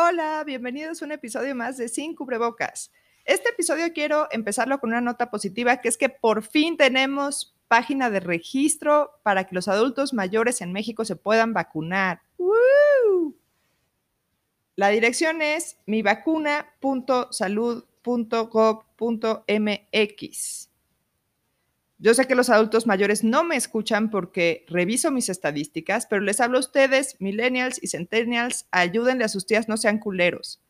Hola, bienvenidos a un episodio más de Sin Cubrebocas. Este episodio quiero empezarlo con una nota positiva, que es que por fin tenemos página de registro para que los adultos mayores en México se puedan vacunar. La dirección es mivacuna.salud.gov.mx. Yo sé que los adultos mayores no me escuchan porque reviso mis estadísticas, pero les hablo a ustedes, millennials y centennials, ayúdenle a sus tías, no sean culeros.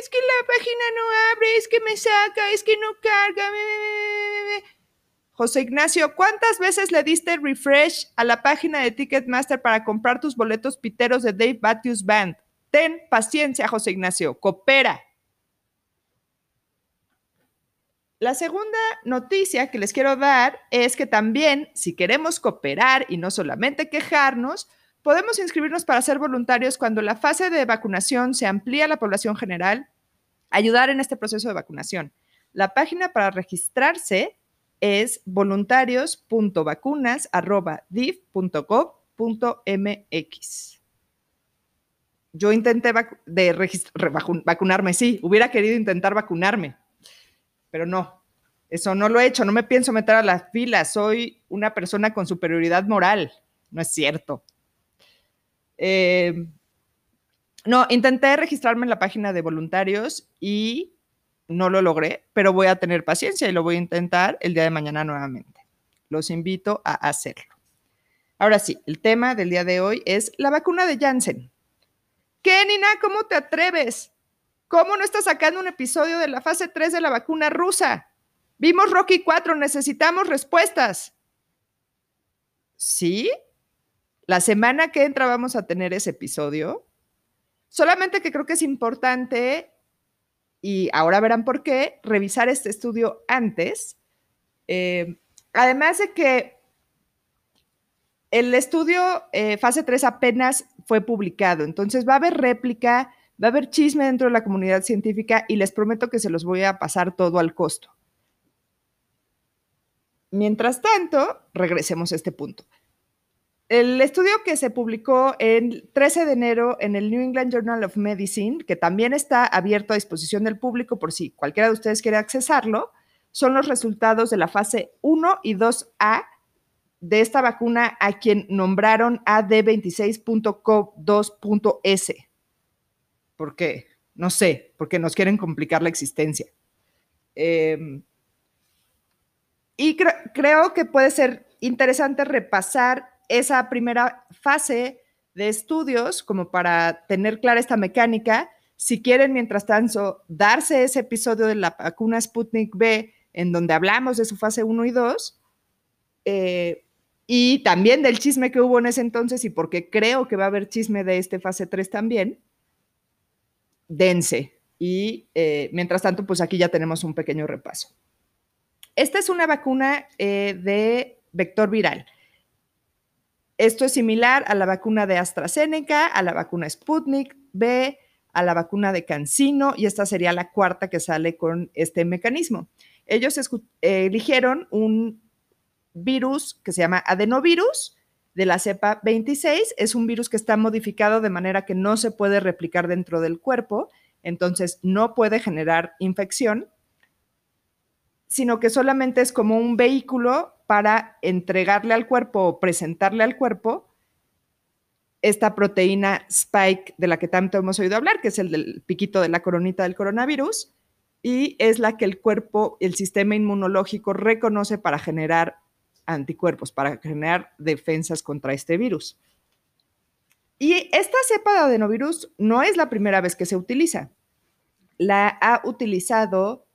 Es que la página no abre, es que me saca, es que no carga. José Ignacio, ¿cuántas veces le diste refresh a la página de Ticketmaster para comprar tus boletos piteros de Dave Matthews Band? Ten paciencia, José Ignacio, coopera. La segunda noticia que les quiero dar es que también, si queremos cooperar y no solamente quejarnos, podemos inscribirnos para ser voluntarios cuando la fase de vacunación se amplía a la población general, ayudar en este proceso de vacunación. La página para registrarse es voluntarios.vacunas.div.gov.mx. Yo intenté vacunarme, sí, hubiera querido intentar vacunarme, pero no, eso no lo he hecho, no me pienso meter a las filas, soy una persona con superioridad moral, no es cierto. Eh, no, intenté registrarme en la página de voluntarios y no lo logré, pero voy a tener paciencia y lo voy a intentar el día de mañana nuevamente. Los invito a hacerlo. Ahora sí, el tema del día de hoy es la vacuna de Janssen. ¿Qué, Nina? ¿Cómo te atreves? ¿Cómo no estás sacando un episodio de la fase 3 de la vacuna rusa? Vimos Rocky 4, necesitamos respuestas. ¿Sí? La semana que entra vamos a tener ese episodio. Solamente que creo que es importante, y ahora verán por qué, revisar este estudio antes. Eh, además de que el estudio eh, fase 3 apenas fue publicado, entonces va a haber réplica Va a haber chisme dentro de la comunidad científica y les prometo que se los voy a pasar todo al costo. Mientras tanto, regresemos a este punto. El estudio que se publicó el 13 de enero en el New England Journal of Medicine, que también está abierto a disposición del público por si cualquiera de ustedes quiere accesarlo, son los resultados de la fase 1 y 2A de esta vacuna a quien nombraron AD26.co2.s porque, no sé, porque nos quieren complicar la existencia. Em, y creo que puede ser interesante repasar esa primera fase de estudios como para tener clara esta mecánica. Si quieren, mientras tanto, darse ese episodio de la vacuna Sputnik B en donde hablamos de su fase 1 y 2, eh, y también del chisme que hubo en ese entonces y porque creo que va a haber chisme de este fase 3 también, dense. Y eh, mientras tanto, pues aquí ya tenemos un pequeño repaso. Esta es una vacuna eh, de vector viral. Esto es similar a la vacuna de AstraZeneca, a la vacuna Sputnik B, a la vacuna de Cancino y esta sería la cuarta que sale con este mecanismo. Ellos eligieron un virus que se llama adenovirus de la cepa 26. Es un virus que está modificado de manera que no se puede replicar dentro del cuerpo, entonces no puede generar infección, sino que solamente es como un vehículo para entregarle al cuerpo o presentarle al cuerpo esta proteína spike de la que tanto hemos oído hablar, que es el del piquito de la coronita del coronavirus, y es la que el cuerpo, el sistema inmunológico reconoce para generar anticuerpos para generar defensas contra este virus. Y esta cepa de adenovirus no es la primera vez que se utiliza. La ha utilizado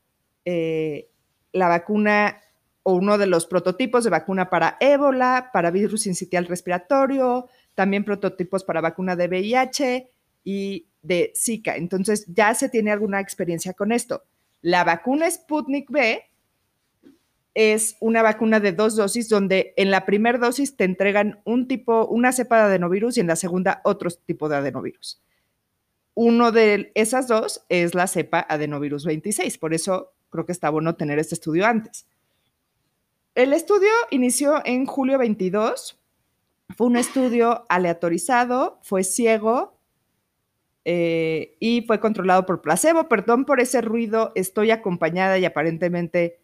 eh, la vacuna o uno de los prototipos de vacuna para ébola, para virus sincitial respiratorio, también prototipos para vacuna de VIH y de Zika. Entonces ya se tiene alguna experiencia con esto. La vacuna Sputnik B es una vacuna de dos dosis donde en la primera dosis te entregan un tipo, una cepa de adenovirus y en la segunda otro tipo de adenovirus. Uno de esas dos es la cepa adenovirus 26, por eso creo que está bueno tener este estudio antes. El estudio inició en julio 22, fue un estudio aleatorizado, fue ciego eh, y fue controlado por placebo. Perdón por ese ruido, estoy acompañada y aparentemente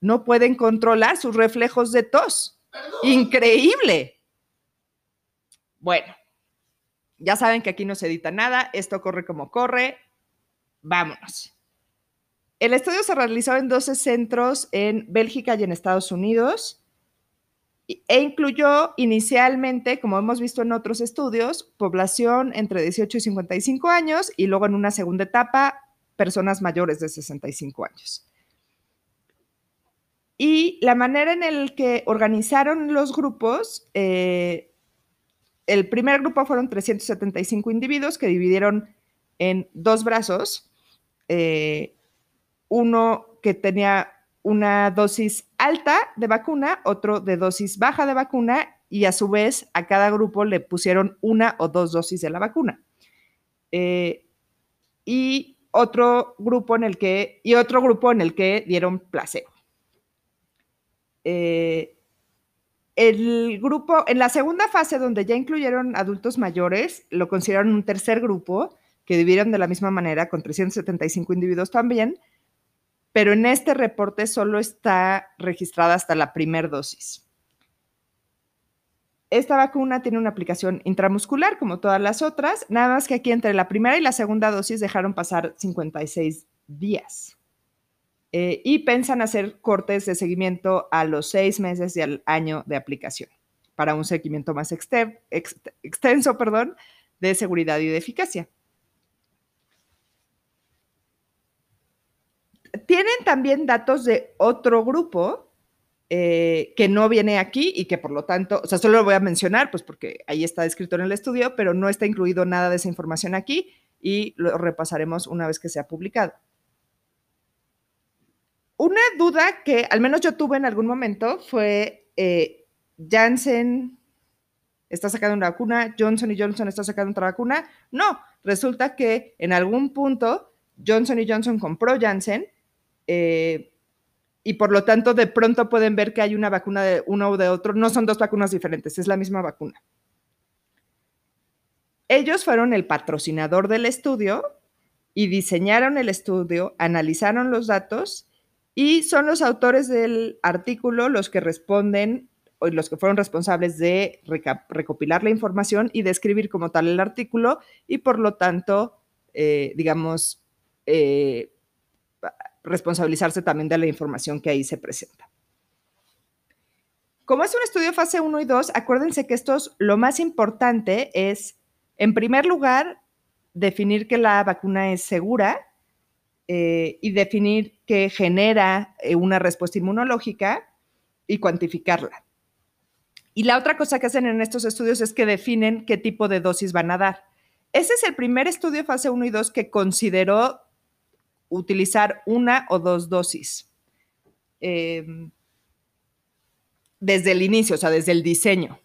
no pueden controlar sus reflejos de tos. Increíble. Bueno, ya saben que aquí no se edita nada, esto corre como corre. Vámonos. El estudio se realizó en 12 centros en Bélgica y en Estados Unidos e incluyó inicialmente, como hemos visto en otros estudios, población entre 18 y 55 años y luego en una segunda etapa, personas mayores de 65 años. Y la manera en la que organizaron los grupos, eh, el primer grupo fueron 375 individuos que dividieron en dos brazos, eh, uno que tenía una dosis alta de vacuna, otro de dosis baja de vacuna y a su vez a cada grupo le pusieron una o dos dosis de la vacuna. Eh, y otro grupo en el que y otro grupo en el que dieron placebo. Eh, el grupo, en la segunda fase, donde ya incluyeron adultos mayores, lo consideraron un tercer grupo que dividieron de la misma manera, con 375 individuos también, pero en este reporte solo está registrada hasta la primera dosis. Esta vacuna tiene una aplicación intramuscular como todas las otras, nada más que aquí entre la primera y la segunda dosis dejaron pasar 56 días. Eh, y piensan hacer cortes de seguimiento a los seis meses y al año de aplicación para un seguimiento más extenso perdón, de seguridad y de eficacia. Tienen también datos de otro grupo eh, que no viene aquí y que por lo tanto, o sea, solo lo voy a mencionar, pues porque ahí está descrito en el estudio, pero no está incluido nada de esa información aquí y lo repasaremos una vez que sea publicado. Una duda que al menos yo tuve en algún momento fue eh, Janssen está sacando una vacuna, Johnson y Johnson está sacando otra vacuna. No, resulta que en algún punto Johnson y Johnson compró Janssen eh, y por lo tanto de pronto pueden ver que hay una vacuna de uno o de otro. No son dos vacunas diferentes, es la misma vacuna. Ellos fueron el patrocinador del estudio y diseñaron el estudio, analizaron los datos y son los autores del artículo los que responden o los que fueron responsables de recopilar la información y de escribir como tal el artículo y por lo tanto, eh, digamos, eh, responsabilizarse también de la información que ahí se presenta. Como es un estudio fase 1 y 2, acuérdense que esto es lo más importante es, en primer lugar, definir que la vacuna es segura eh, y definir que genera eh, una respuesta inmunológica y cuantificarla. Y la otra cosa que hacen en estos estudios es que definen qué tipo de dosis van a dar. Ese es el primer estudio fase 1 y 2 que consideró utilizar una o dos dosis. Em, desde el inicio, o sea, desde el diseño.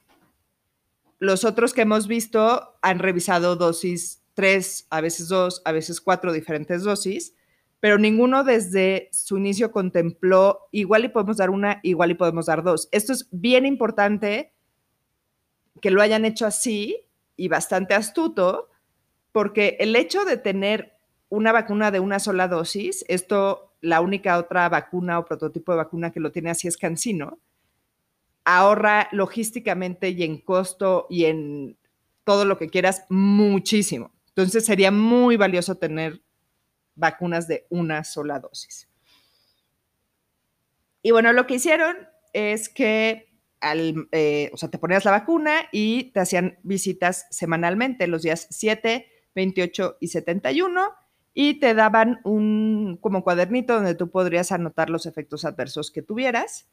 Los otros que hemos visto han revisado dosis tres, a veces dos, a veces cuatro diferentes dosis pero ninguno desde su inicio contempló igual y podemos dar una, igual y podemos dar dos. Esto es bien importante que lo hayan hecho así y bastante astuto, porque el hecho de tener una vacuna de una sola dosis, esto, la única otra vacuna o prototipo de vacuna que lo tiene así es Cancino, ahorra logísticamente y en costo y en todo lo que quieras muchísimo. Entonces sería muy valioso tener vacunas de una sola dosis. Y bueno, lo que hicieron es que al, eh, o sea, te ponías la vacuna y te hacían visitas semanalmente, los días 7, 28 y 71, y te daban un como cuadernito donde tú podrías anotar los efectos adversos que tuvieras.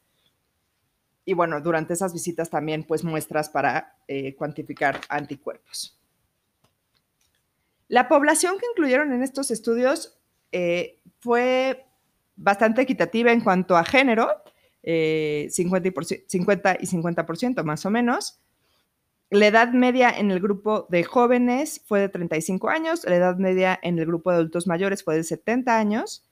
Y bueno, durante esas visitas también pues muestras para eh, cuantificar anticuerpos. La población que incluyeron en estos estudios eh, fue bastante equitativa en cuanto a género, 50, eh, y 50 y 50% más o menos. La edad media en el grupo de jóvenes fue de 35 años, la edad media en el grupo de adultos mayores fue de 70 años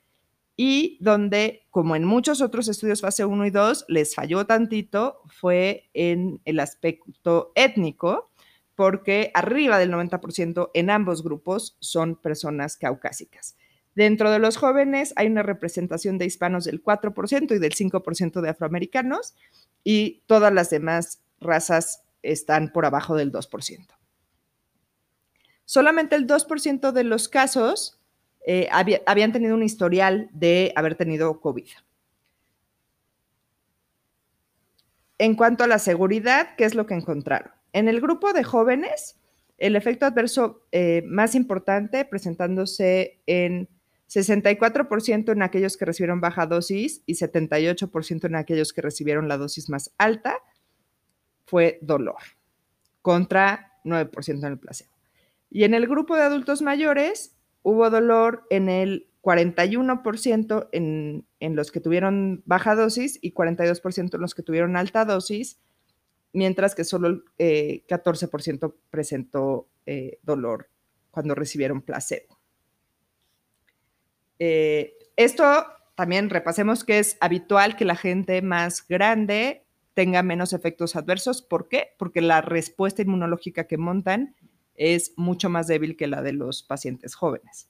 y donde, como en muchos otros estudios fase 1 y 2, les falló tantito fue en el aspecto étnico, porque arriba del 90% en ambos grupos son personas caucásicas. Dentro de los jóvenes hay una representación de hispanos del 4% y del 5% de afroamericanos y todas las demás razas están por abajo del 2%. Solamente el 2% de los casos eh, habían tenido un historial de haber tenido COVID. En cuanto a la seguridad, ¿qué es lo que encontraron? En el grupo de jóvenes, el efecto adverso eh, más importante presentándose en 64% en aquellos que recibieron baja dosis y 78% en aquellos que recibieron la dosis más alta, fue dolor, contra 9% en el placebo. Y en el grupo de adultos mayores hubo dolor en el 41% en, en los que tuvieron baja dosis y 42% en los que tuvieron alta dosis, mientras que solo el 14% eh, presentó eh, dolor cuando recibieron placebo. Eh, esto también repasemos que es habitual que la gente más grande tenga menos efectos adversos. ¿Por qué? Porque la respuesta inmunológica que montan es mucho más débil que la de los pacientes jóvenes.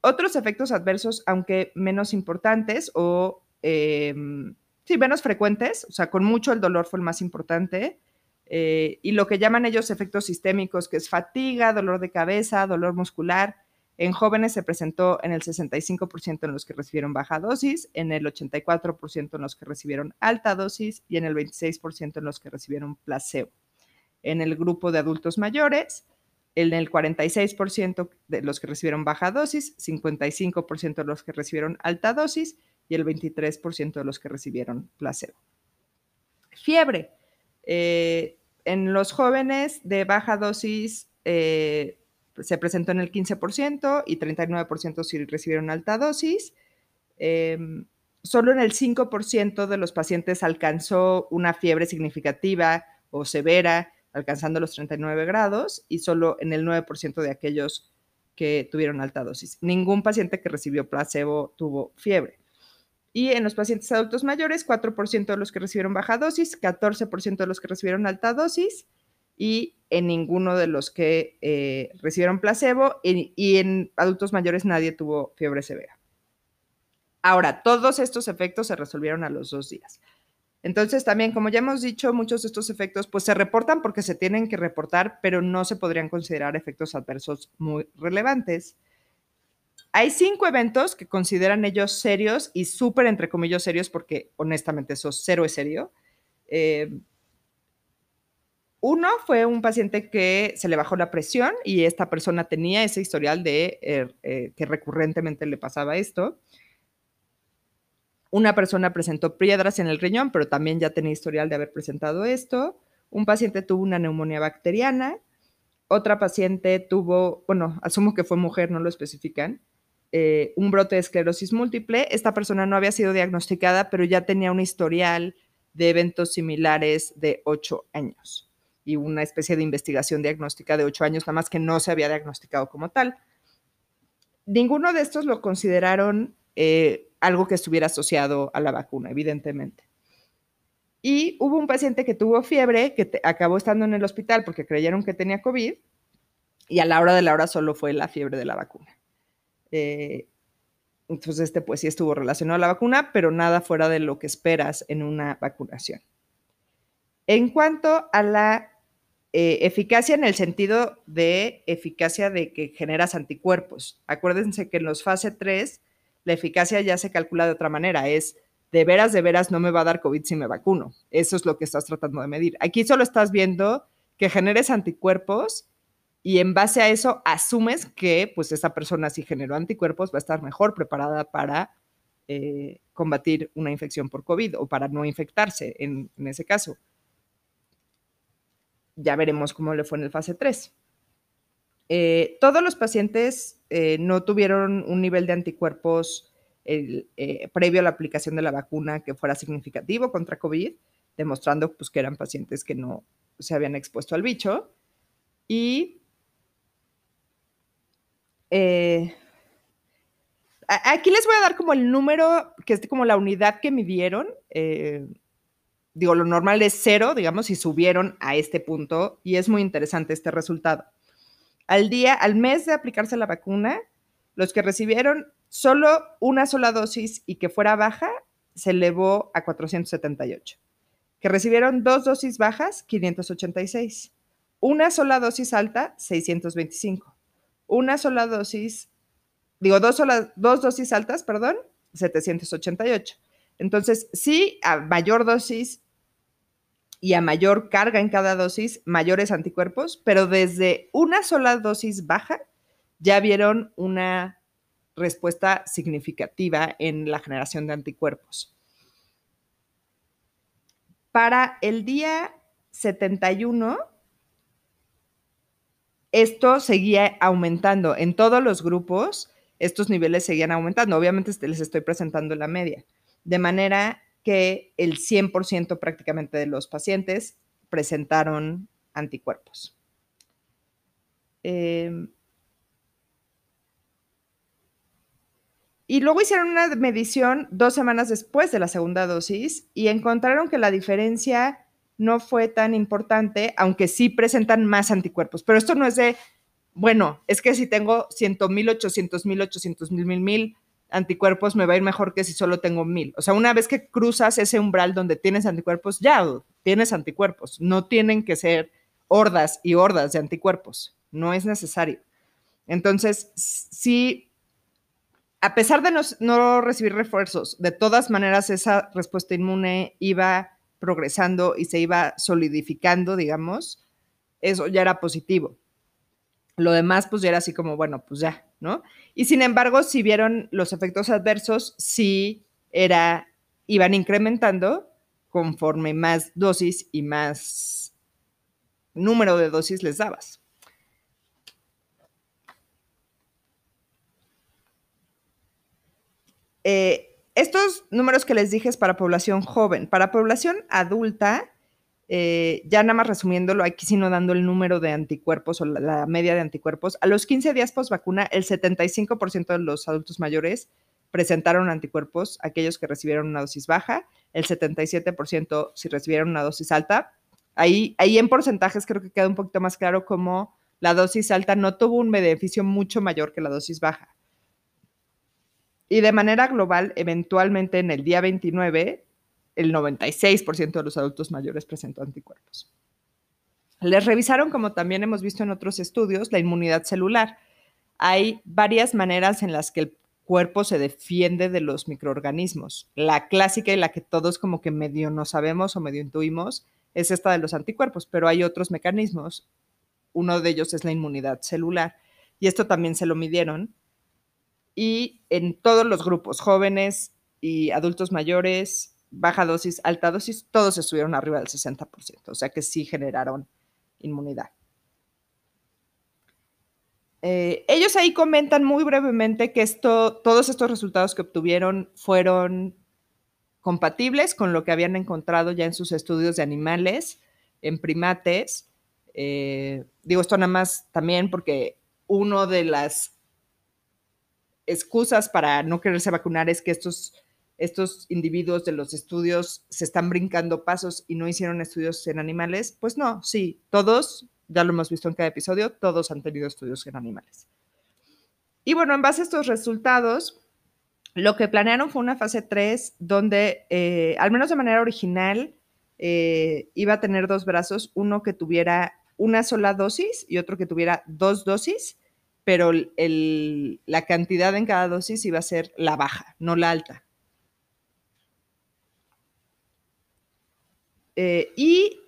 Otros efectos adversos, aunque menos importantes o em, sí, menos frecuentes, o sea, con mucho el dolor fue el más importante, eh, y lo que llaman ellos efectos sistémicos, que es fatiga, dolor de cabeza, dolor muscular, en jóvenes se presentó en el 65% en los que recibieron baja dosis, en el 84% en los que recibieron alta dosis y en el 26% en los que recibieron placebo. En el grupo de adultos mayores, en el 46% de los que recibieron baja dosis, 55% de los que recibieron alta dosis y el 23% de los que recibieron placebo. Fiebre. Eh, en los jóvenes de baja dosis eh, se presentó en el 15% y 39% si recibieron alta dosis. Em, solo en el 5% de los pacientes alcanzó una fiebre significativa o severa, alcanzando los 39 grados, y solo en el 9% de aquellos que tuvieron alta dosis. Ningún paciente que recibió placebo tuvo fiebre. Y en los pacientes adultos mayores, 4% de los que recibieron baja dosis, 14% de los que recibieron alta dosis, y en ninguno de los que eh, recibieron placebo y, en adultos mayores nadie tuvo fiebre severa. Ahora, todos estos efectos se resolvieron a los dos días. Entonces, también, como ya hemos dicho, muchos de estos efectos pues se reportan porque se tienen que reportar, pero no se podrían considerar efectos adversos muy relevantes. Hay cinco eventos que consideran ellos serios y súper, entre comillas, serios, porque honestamente eso cero es serio. Eh, uno fue un paciente que se le bajó la presión y esta persona tenía ese historial de er, eh, que recurrentemente le pasaba esto. Una persona presentó piedras en el riñón, pero también ya tenía historial de haber presentado esto. Un paciente tuvo una neumonía bacteriana. Otra paciente tuvo, bueno, asumo que fue mujer, no lo especifican, eh, un brote de esclerosis múltiple. Esta persona no había sido diagnosticada, pero ya tenía un historial de eventos similares de ocho años y una especie de investigación diagnóstica de ocho años, nada más que no se había diagnosticado como tal. Ninguno de estos lo consideraron eh, algo que estuviera asociado a la vacuna, evidentemente. Y hubo un paciente que tuvo fiebre, que acabó estando en el hospital porque creyeron que tenía COVID, y a la hora de la hora solo fue la fiebre de la vacuna. Eh, entonces, este pues sí estuvo relacionado a la vacuna, pero nada fuera de lo que esperas en una vacunación. En cuanto a la eh, eficacia en el sentido de eficacia de que generas anticuerpos, acuérdense que en los fase 3 la eficacia ya se calcula de otra manera, es de veras, de veras no me va a dar COVID si me vacuno. Eso es lo que estás tratando de medir. Aquí solo estás viendo que generes anticuerpos y en base a eso asumes que pues esa persona si generó anticuerpos va a estar mejor preparada para eh, combatir una infección por COVID o para no infectarse en ese caso ya veremos cómo le fue en el fase 3. Eh, todos los pacientes eh, no tuvieron un nivel de anticuerpos eh, previo a la aplicación de la vacuna que fuera significativo contra COVID, demostrando pues, que eran pacientes que no se habían expuesto al bicho. Y aquí les voy a dar como el número, que es como la unidad que midieron digo, lo normal es cero, digamos, y subieron a este punto y es muy interesante este resultado. Al día, al mes de aplicarse la vacuna, los que recibieron solo una sola dosis y que fuera baja, se elevó a 478. Que recibieron dos dosis bajas, 586. Una sola dosis alta, 625. Una sola dosis, digo, dos, dos dosis altas, perdón, 788. Entonces, sí, a mayor dosis y a mayor carga en cada dosis, mayores anticuerpos, pero desde una sola dosis baja ya vieron una respuesta significativa en la generación de anticuerpos. Para el día 71, esto seguía aumentando en todos los grupos, estos niveles seguían aumentando. Obviamente les estoy presentando la media de manera que el 100% prácticamente de los pacientes presentaron anticuerpos. Em, y luego hicieron una medición dos semanas después de la segunda dosis y encontraron que la diferencia no fue tan importante, aunque sí presentan más anticuerpos. Pero esto no es de, bueno, es que si tengo 100 mil, 800 mil, 800 mil, mil, mil, anticuerpos me va a ir mejor que si solo tengo mil. O sea, una vez que cruzas ese umbral donde tienes anticuerpos, ya tienes anticuerpos. No tienen que ser hordas y hordas de anticuerpos. No es necesario. Entonces, si a pesar de no, recibir refuerzos, de todas maneras esa respuesta inmune iba progresando y se iba solidificando, digamos, eso ya era positivo. Lo demás, pues ya era así como, bueno, pues ya, ¿no? Y sin embargo, si vieron los efectos adversos, sí era, iban incrementando conforme más dosis y más número de dosis les dabas. Eh, estos números que les dije es para población joven. Para población adulta, eh, ya nada más resumiéndolo, aquí sino dando el número de anticuerpos o la, media de anticuerpos, a los 15 días post vacuna, el 75% de los adultos mayores presentaron anticuerpos, aquellos que recibieron una dosis baja, el 77% si recibieron una dosis alta. Ahí, ahí en porcentajes creo que queda un poquito más claro cómo la dosis alta no tuvo un beneficio mucho mayor que la dosis baja. Y de manera global, eventualmente en el día 29, el 96% de los adultos mayores presentó anticuerpos. Les revisaron, como también hemos visto en otros estudios, la inmunidad celular. Hay varias maneras en las que el cuerpo se defiende de los microorganismos. La clásica y la que todos como que medio no sabemos o medio intuimos es esta de los anticuerpos, pero hay otros mecanismos. Uno de ellos es la inmunidad celular y esto también se lo midieron. Y en todos los grupos, jóvenes y adultos mayores, baja dosis, alta dosis, todos estuvieron arriba del 60%, o sea que sí generaron inmunidad. Eh, ellos ahí comentan muy brevemente que esto, todos estos resultados que obtuvieron fueron compatibles con lo que habían encontrado ya en sus estudios de animales, en primates. Eh, digo esto nada más también porque una de las excusas para no quererse vacunar es que estos estos individuos de los estudios se están brincando pasos y no hicieron estudios en animales, pues no, sí, todos, ya lo hemos visto en cada episodio, todos han tenido estudios en animales. Y bueno, en base a estos resultados, lo que planearon fue una fase 3 donde, eh, al menos de manera original, eh, iba a tener dos brazos, uno que tuviera una sola dosis y otro que tuviera dos dosis, pero la cantidad en cada dosis iba a ser la baja, no la alta. Eh, y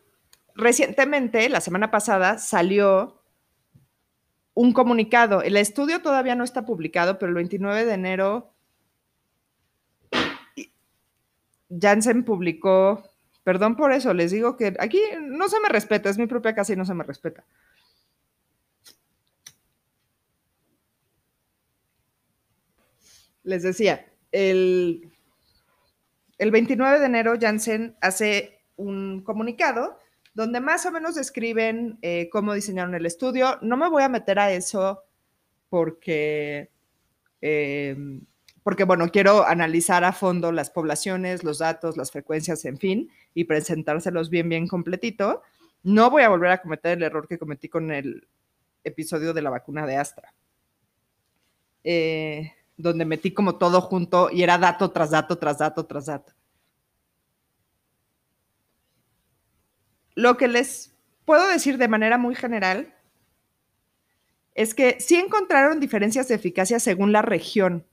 recientemente, la semana pasada, salió un comunicado. El estudio todavía no está publicado, pero el 29 de enero Janssen publicó, perdón por eso, les digo que aquí no se me respeta, es mi propia casa y no se me respeta. Les decía, el, el 29 de enero Janssen hace un comunicado donde más o menos describen eh, cómo diseñaron el estudio. No me voy a meter a eso porque, em, porque, bueno, quiero analizar a fondo las poblaciones, los datos, las frecuencias, en fin. y presentárselos bien, bien completito. No voy a volver a cometer el error que cometí con el episodio de la vacuna de Astra, eh, donde metí como todo junto y era dato tras dato, tras dato, tras dato. Lo que les puedo decir de manera muy general es que sí encontraron diferencias de eficacia según la región.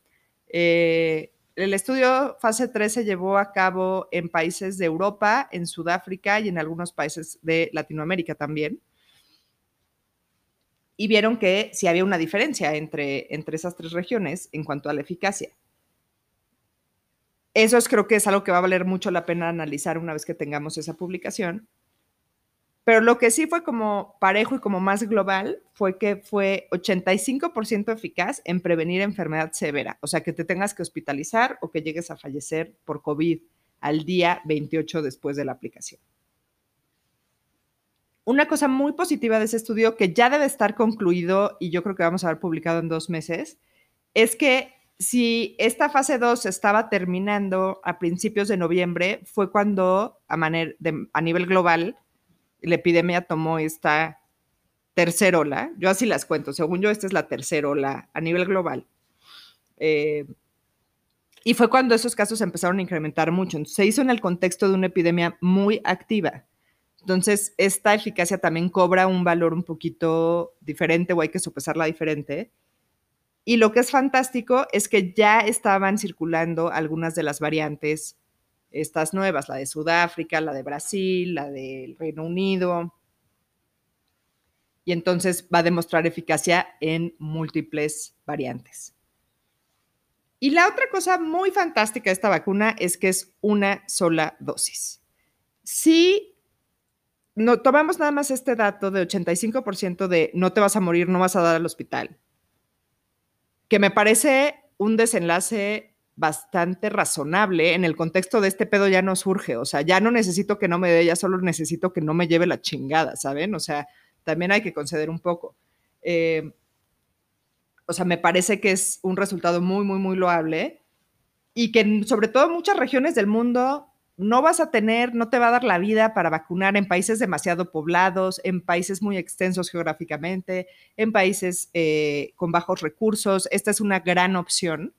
Eh, el estudio fase 3 se llevó a cabo en países de Europa, en Sudáfrica y en algunos países de Latinoamérica también. Y vieron que sí había una diferencia entre, entre esas tres regiones en cuanto a la eficacia. Eso es, creo que es algo que va a valer mucho la pena analizar una vez que tengamos esa publicación. Pero lo que sí fue como parejo y como más global fue que fue 85% eficaz en prevenir enfermedad severa, o sea, que te tengas que hospitalizar o que llegues a fallecer por COVID al día 28 después de la aplicación. Una cosa muy positiva de ese estudio, que ya debe estar concluido y yo creo que vamos a ver publicado en dos meses, es que si esta fase 2 estaba terminando a principios de noviembre, fue cuando a, a nivel global la epidemia tomó esta tercera ola. Yo así las cuento. Según yo, esta es la tercera ola a nivel global. Eh, y fue cuando esos casos empezaron a incrementar mucho. Entonces, se hizo en el contexto de una epidemia muy activa. Entonces, esta eficacia también cobra un valor un poquito diferente o hay que sopesarla diferente. Y lo que es fantástico es que ya estaban circulando algunas de las variantes estas nuevas, la de Sudáfrica, la de Brasil, la del Reino Unido. Y entonces va a demostrar eficacia en múltiples variantes. Y la otra cosa muy fantástica de esta vacuna es que es una sola dosis. Si no, tomamos nada más este dato de 85% de no te vas a morir, no vas a dar al hospital, que me parece un desenlace bastante razonable en el contexto de este pedo ya no surge, o sea, ya no necesito que no me dé, ya solo necesito que no me lleve la chingada, ¿saben? O sea, también hay que conceder un poco. Eh, o sea, me parece que es un resultado muy, muy, muy loable y que sobre todo muchas regiones del mundo no vas a tener, no te va a dar la vida para vacunar en países demasiado poblados, en países muy extensos geográficamente, en países eh, con bajos recursos. Esta es una gran opción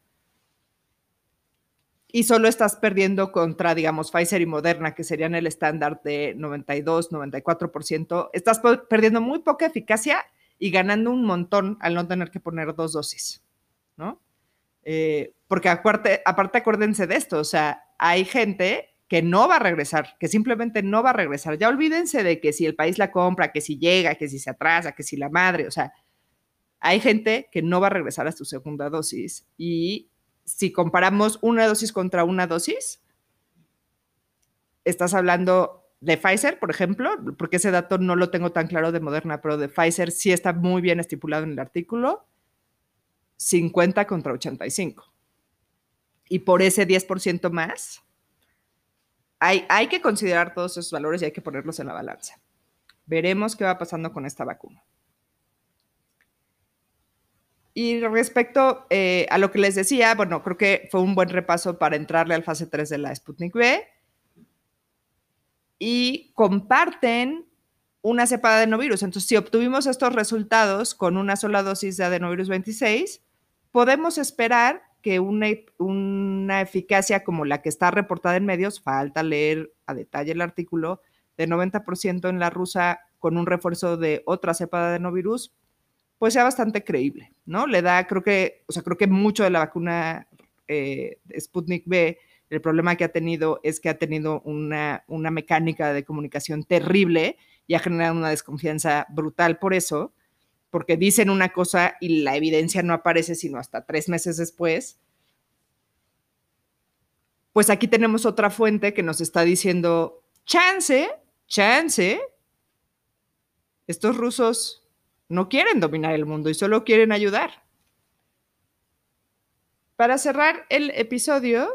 y solo estás perdiendo contra, digamos, Pfizer y Moderna, que serían el estándar de 92, 94%. Estás perdiendo muy poca eficacia y ganando un montón al no tener que poner dos dosis, ¿no? Eh, porque aparte, aparte, acuérdense de esto, o sea, hay gente que no va a regresar, que simplemente no va a regresar. Ya olvídense de que si el país la compra, que si llega, que si se atrasa, que si la madre, o sea, hay gente que no va a regresar a su segunda dosis y si comparamos una dosis contra una dosis, estás hablando de Pfizer, por ejemplo, porque ese dato no lo tengo tan claro de Moderna, pero de Pfizer sí está muy bien estipulado en el artículo, 50 contra 85. Y por ese 10% más, hay, hay que considerar todos esos valores y hay que ponerlos en la balanza. Veremos qué va pasando con esta vacuna. Y respecto eh, a lo que les decía, bueno, creo que fue un buen repaso para entrarle al fase 3 de la Sputnik V. Y comparten una cepa de adenovirus. Entonces, si obtuvimos estos resultados con una sola dosis de adenovirus 26, podemos esperar que una, una eficacia como la que está reportada en medios, falta leer a detalle el artículo, de 90% en la rusa con un refuerzo de otra cepa de adenovirus, pues sea bastante creíble, ¿no? Le da, creo que, o sea, creo que mucho de la vacuna eh, Sputnik B, el problema que ha tenido es que ha tenido una, una mecánica de comunicación terrible y ha generado una desconfianza brutal por eso, porque dicen una cosa y la evidencia no aparece sino hasta tres meses después. Pues aquí tenemos otra fuente que nos está diciendo, chance, chance, estos rusos no quieren dominar el mundo y solo quieren ayudar. Para cerrar el episodio,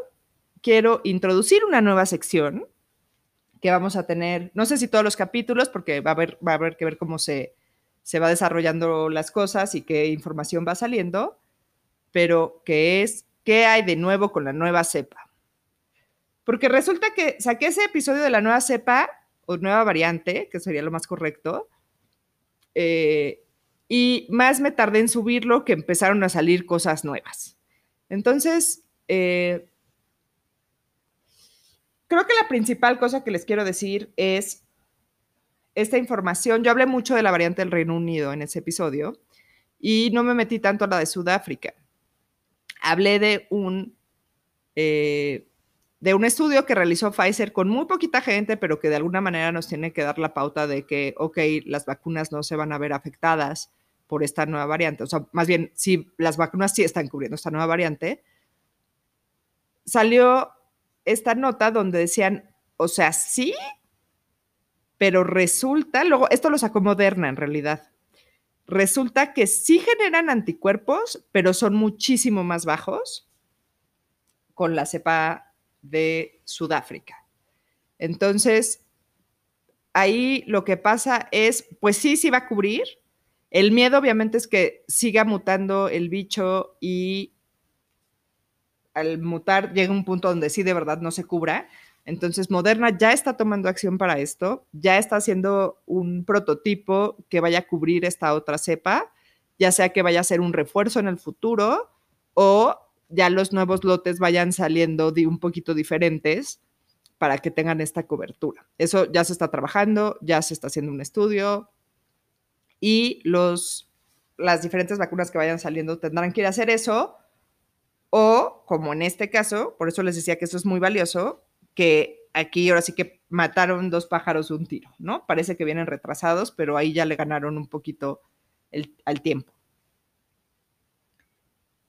quiero introducir una nueva sección que vamos a tener, no sé si todos los capítulos, porque va a haber, va a haber que ver cómo se, se va desarrollando las cosas y qué información va saliendo, pero que es qué hay de nuevo con la nueva cepa. porque resulta que saqué ese episodio de la nueva cepa o nueva variante, que sería lo más correcto, eh, y más me tardé en subirlo que empezaron a salir cosas nuevas. Entonces, eh, creo que la principal cosa que les quiero decir es esta información. Yo hablé mucho de la variante del Reino Unido en ese episodio y no me metí tanto a la de Sudáfrica. Hablé de un, eh, de un estudio que realizó Pfizer con muy poquita gente, pero que de alguna manera nos tiene que dar la pauta de que, ok, las vacunas no se van a ver afectadas por esta nueva variante. O sea, más bien, si las vacunas sí están cubriendo esta nueva variante, salió esta nota donde decían, o sea, sí, pero resulta, luego, esto lo sacó Moderna en realidad, resulta que sí generan anticuerpos, pero son muchísimo más bajos con la cepa de Sudáfrica. Entonces, ahí lo que pasa es, pues sí, sí va a cubrir. El miedo obviamente es que siga mutando el bicho y al mutar llega un punto donde sí de verdad no se cubra. Entonces, Moderna ya está tomando acción para esto, ya está haciendo un prototipo que vaya a cubrir esta otra cepa, ya sea que vaya a ser un refuerzo en el futuro o ya los nuevos lotes vayan saliendo de un poquito diferentes para que tengan esta cobertura. Eso ya se está trabajando, ya se está haciendo un estudio y los, las diferentes vacunas que vayan saliendo tendrán que ir a hacer eso o, como en este caso, por eso les decía que eso es muy valioso, que aquí ahora sí que mataron dos pájaros de un tiro, ¿no? Parece que vienen retrasados, pero ahí ya le ganaron un poquito el, al tiempo.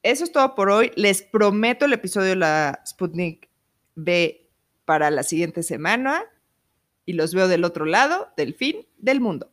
Eso es todo por hoy. Les prometo el episodio de la Sputnik B para la siguiente semana y los veo del otro lado del fin del mundo.